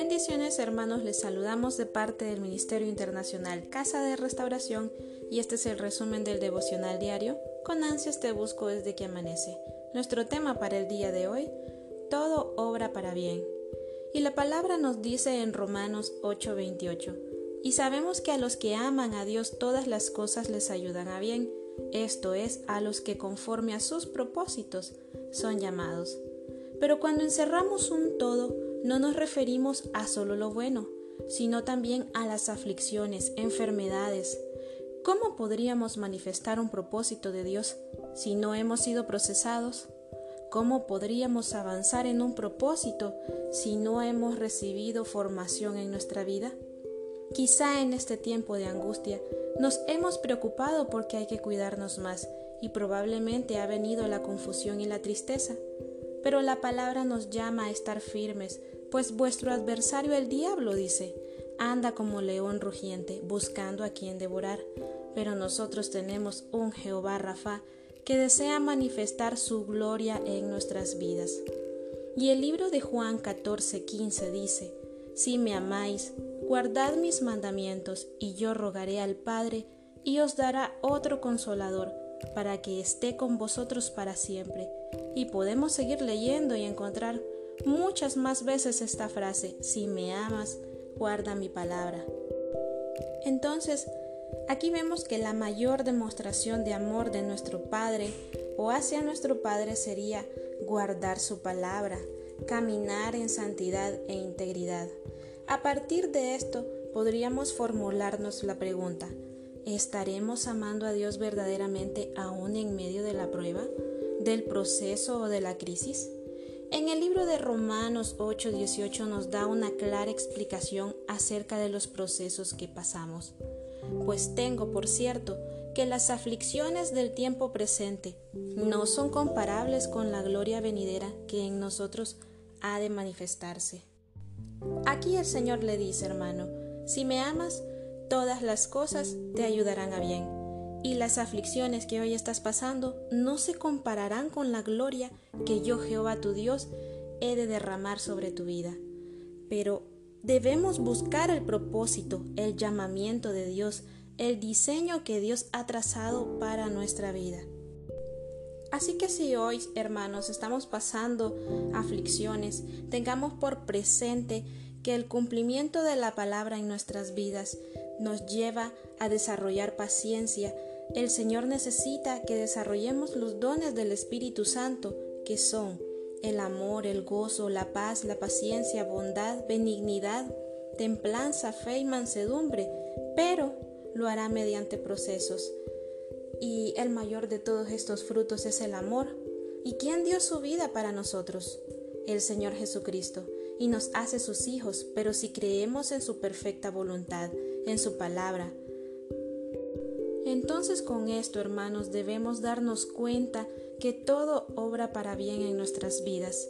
Bendiciones hermanos, les saludamos de parte del Ministerio Internacional Casa de Restauración y este es el resumen del devocional diario. Con ansias te busco desde que amanece. Nuestro tema para el día de hoy, todo obra para bien. Y la palabra nos dice en Romanos 8:28, y sabemos que a los que aman a Dios todas las cosas les ayudan a bien, esto es, a los que conforme a sus propósitos son llamados. Pero cuando encerramos un todo, no nos referimos a solo lo bueno, sino también a las aflicciones, enfermedades. ¿Cómo podríamos manifestar un propósito de Dios si no hemos sido procesados? ¿Cómo podríamos avanzar en un propósito si no hemos recibido formación en nuestra vida? Quizá en este tiempo de angustia nos hemos preocupado porque hay que cuidarnos más y probablemente ha venido la confusión y la tristeza. Pero la palabra nos llama a estar firmes, pues vuestro adversario el diablo dice, anda como león rugiente, buscando a quien devorar. Pero nosotros tenemos un Jehová Rafa que desea manifestar su gloria en nuestras vidas. Y el libro de Juan 14:15 dice, Si me amáis, guardad mis mandamientos, y yo rogaré al Padre, y os dará otro consolador, para que esté con vosotros para siempre. Y podemos seguir leyendo y encontrar muchas más veces esta frase, si me amas, guarda mi palabra. Entonces, aquí vemos que la mayor demostración de amor de nuestro Padre o hacia nuestro Padre sería guardar su palabra, caminar en santidad e integridad. A partir de esto, podríamos formularnos la pregunta, ¿Estaremos amando a Dios verdaderamente aún en medio de la prueba, del proceso o de la crisis? En el libro de Romanos 8:18 nos da una clara explicación acerca de los procesos que pasamos. Pues tengo, por cierto, que las aflicciones del tiempo presente no son comparables con la gloria venidera que en nosotros ha de manifestarse. Aquí el Señor le dice, hermano, si me amas, todas las cosas te ayudarán a bien. Y las aflicciones que hoy estás pasando no se compararán con la gloria que yo, Jehová tu Dios, he de derramar sobre tu vida. Pero debemos buscar el propósito, el llamamiento de Dios, el diseño que Dios ha trazado para nuestra vida. Así que si hoy, hermanos, estamos pasando aflicciones, tengamos por presente que el cumplimiento de la palabra en nuestras vidas nos lleva a desarrollar paciencia. El Señor necesita que desarrollemos los dones del Espíritu Santo, que son el amor, el gozo, la paz, la paciencia, bondad, benignidad, templanza, fe y mansedumbre, pero lo hará mediante procesos. Y el mayor de todos estos frutos es el amor. ¿Y quién dio su vida para nosotros? El Señor Jesucristo y nos hace sus hijos, pero si creemos en su perfecta voluntad, en su palabra. Entonces con esto, hermanos, debemos darnos cuenta que todo obra para bien en nuestras vidas.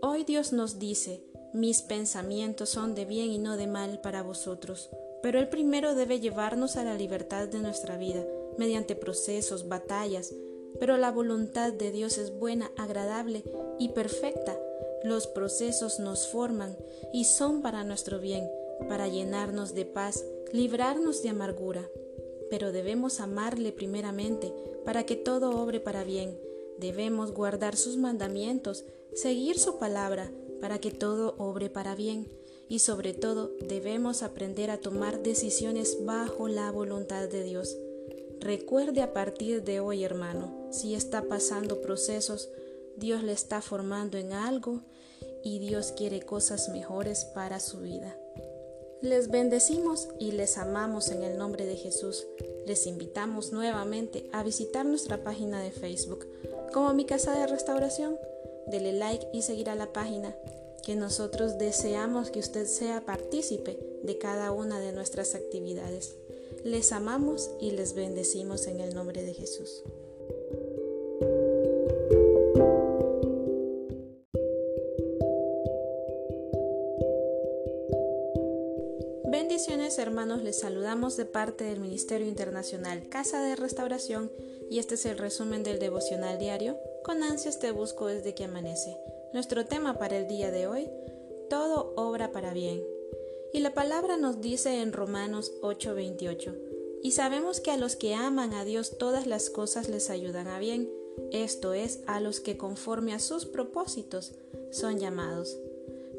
Hoy Dios nos dice, mis pensamientos son de bien y no de mal para vosotros, pero el primero debe llevarnos a la libertad de nuestra vida, mediante procesos, batallas, pero la voluntad de Dios es buena, agradable y perfecta los procesos nos forman y son para nuestro bien, para llenarnos de paz, librarnos de amargura. Pero debemos amarle primeramente para que todo obre para bien. Debemos guardar sus mandamientos, seguir su palabra para que todo obre para bien. Y sobre todo debemos aprender a tomar decisiones bajo la voluntad de Dios. Recuerde a partir de hoy, hermano, si está pasando procesos, Dios le está formando en algo y Dios quiere cosas mejores para su vida. Les bendecimos y les amamos en el nombre de Jesús. Les invitamos nuevamente a visitar nuestra página de Facebook como Mi Casa de Restauración. Dele like y seguir a la página, que nosotros deseamos que usted sea partícipe de cada una de nuestras actividades. Les amamos y les bendecimos en el nombre de Jesús. Bendiciones hermanos, les saludamos de parte del Ministerio Internacional Casa de Restauración y este es el resumen del devocional diario. Con ansias te busco desde que amanece. Nuestro tema para el día de hoy, todo obra para bien. Y la palabra nos dice en Romanos 8:28, y sabemos que a los que aman a Dios todas las cosas les ayudan a bien, esto es, a los que conforme a sus propósitos son llamados.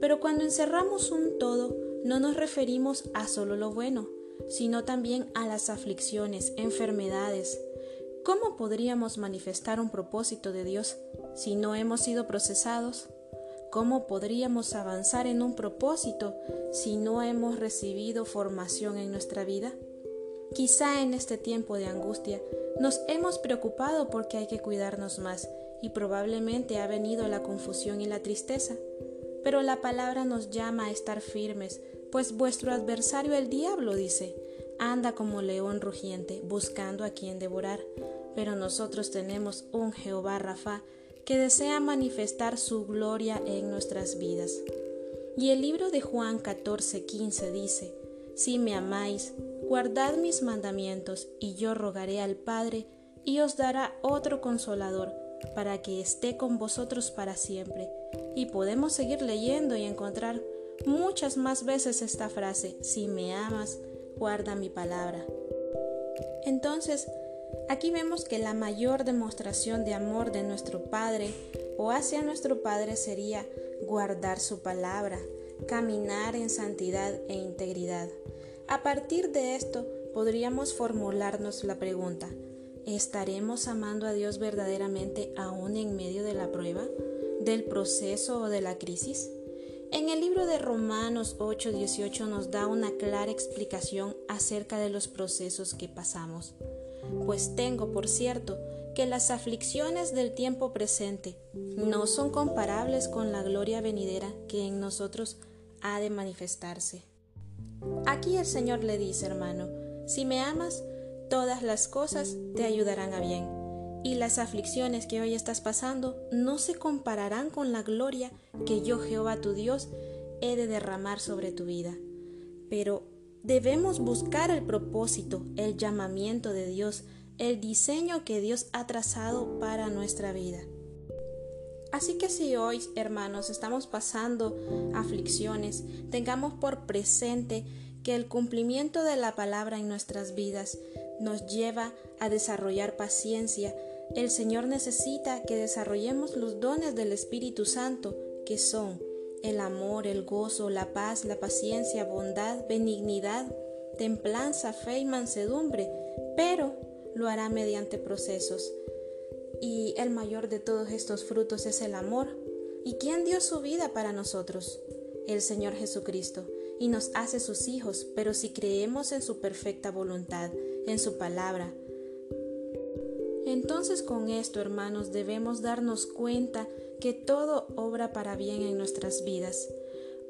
Pero cuando encerramos un todo, no nos referimos a solo lo bueno, sino también a las aflicciones, enfermedades. ¿Cómo podríamos manifestar un propósito de Dios si no hemos sido procesados? ¿Cómo podríamos avanzar en un propósito si no hemos recibido formación en nuestra vida? Quizá en este tiempo de angustia nos hemos preocupado porque hay que cuidarnos más y probablemente ha venido la confusión y la tristeza. Pero la palabra nos llama a estar firmes, pues vuestro adversario el diablo dice, anda como león rugiente, buscando a quien devorar. Pero nosotros tenemos un Jehová Rafa que desea manifestar su gloria en nuestras vidas. Y el libro de Juan 14:15 dice, Si me amáis, guardad mis mandamientos, y yo rogaré al Padre, y os dará otro consolador, para que esté con vosotros para siempre. Y podemos seguir leyendo y encontrar muchas más veces esta frase, si me amas, guarda mi palabra. Entonces, aquí vemos que la mayor demostración de amor de nuestro Padre o hacia nuestro Padre sería guardar su palabra, caminar en santidad e integridad. A partir de esto, podríamos formularnos la pregunta, ¿estaremos amando a Dios verdaderamente aún en medio de la prueba, del proceso o de la crisis? En el libro de Romanos 8:18 nos da una clara explicación acerca de los procesos que pasamos. Pues tengo, por cierto, que las aflicciones del tiempo presente no son comparables con la gloria venidera que en nosotros ha de manifestarse. Aquí el Señor le dice, hermano, si me amas, todas las cosas te ayudarán a bien y las aflicciones que hoy estás pasando no se compararán con la gloria que yo, Jehová tu Dios, he de derramar sobre tu vida. Pero debemos buscar el propósito, el llamamiento de Dios, el diseño que Dios ha trazado para nuestra vida. Así que si hoy, hermanos, estamos pasando aflicciones, tengamos por presente que el cumplimiento de la palabra en nuestras vidas nos lleva a desarrollar paciencia, el Señor necesita que desarrollemos los dones del Espíritu Santo, que son el amor, el gozo, la paz, la paciencia, bondad, benignidad, templanza, fe y mansedumbre, pero lo hará mediante procesos. Y el mayor de todos estos frutos es el amor. ¿Y quién dio su vida para nosotros? El Señor Jesucristo, y nos hace sus hijos, pero si creemos en su perfecta voluntad, en su palabra, entonces con esto, hermanos, debemos darnos cuenta que todo obra para bien en nuestras vidas.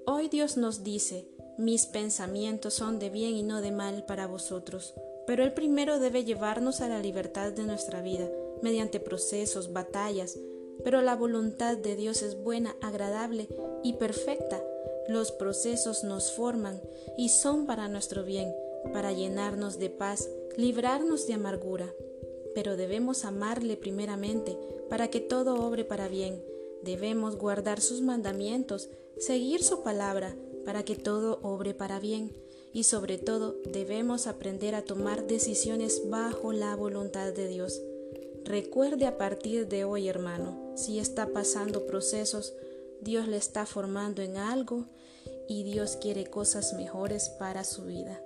Hoy Dios nos dice, mis pensamientos son de bien y no de mal para vosotros, pero el primero debe llevarnos a la libertad de nuestra vida, mediante procesos, batallas, pero la voluntad de Dios es buena, agradable y perfecta. Los procesos nos forman y son para nuestro bien, para llenarnos de paz, librarnos de amargura pero debemos amarle primeramente para que todo obre para bien. Debemos guardar sus mandamientos, seguir su palabra para que todo obre para bien. Y sobre todo debemos aprender a tomar decisiones bajo la voluntad de Dios. Recuerde a partir de hoy, hermano, si está pasando procesos, Dios le está formando en algo y Dios quiere cosas mejores para su vida.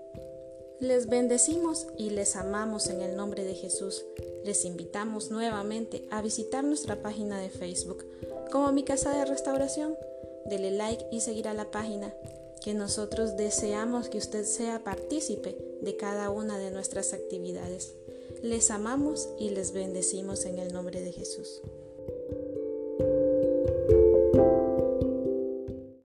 Les bendecimos y les amamos en el nombre de Jesús. Les invitamos nuevamente a visitar nuestra página de Facebook como Mi Casa de Restauración. Dele like y seguir a la página, que nosotros deseamos que usted sea partícipe de cada una de nuestras actividades. Les amamos y les bendecimos en el nombre de Jesús.